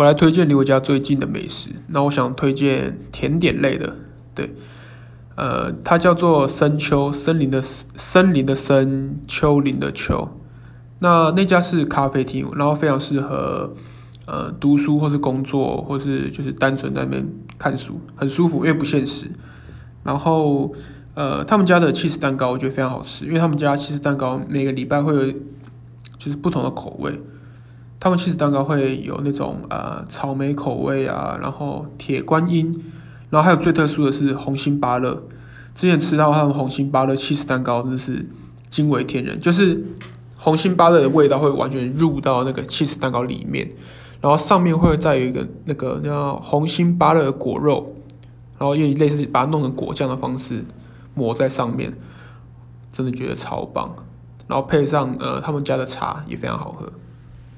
我来推荐离我家最近的美食。那我想推荐甜点类的，对，呃，它叫做深秋森林的森林的森丘陵的丘。那那家是咖啡厅，然后非常适合呃读书或是工作，或是就是单纯在那边看书，很舒服，因为不现实。然后呃，他们家的 cheese 蛋糕我觉得非常好吃，因为他们家 cheese 蛋糕每个礼拜会有就是不同的口味。他们 cheese 蛋糕会有那种呃草莓口味啊，然后铁观音，然后还有最特殊的是红心芭乐。之前吃到他们红心芭乐 cheese 蛋糕真的是惊为天人，就是红心芭乐的味道会完全入到那个 cheese 蛋糕里面，然后上面会再有一个那个叫红心芭乐的果肉，然后用类似把它弄成果酱的方式抹在上面，真的觉得超棒。然后配上呃他们家的茶也非常好喝。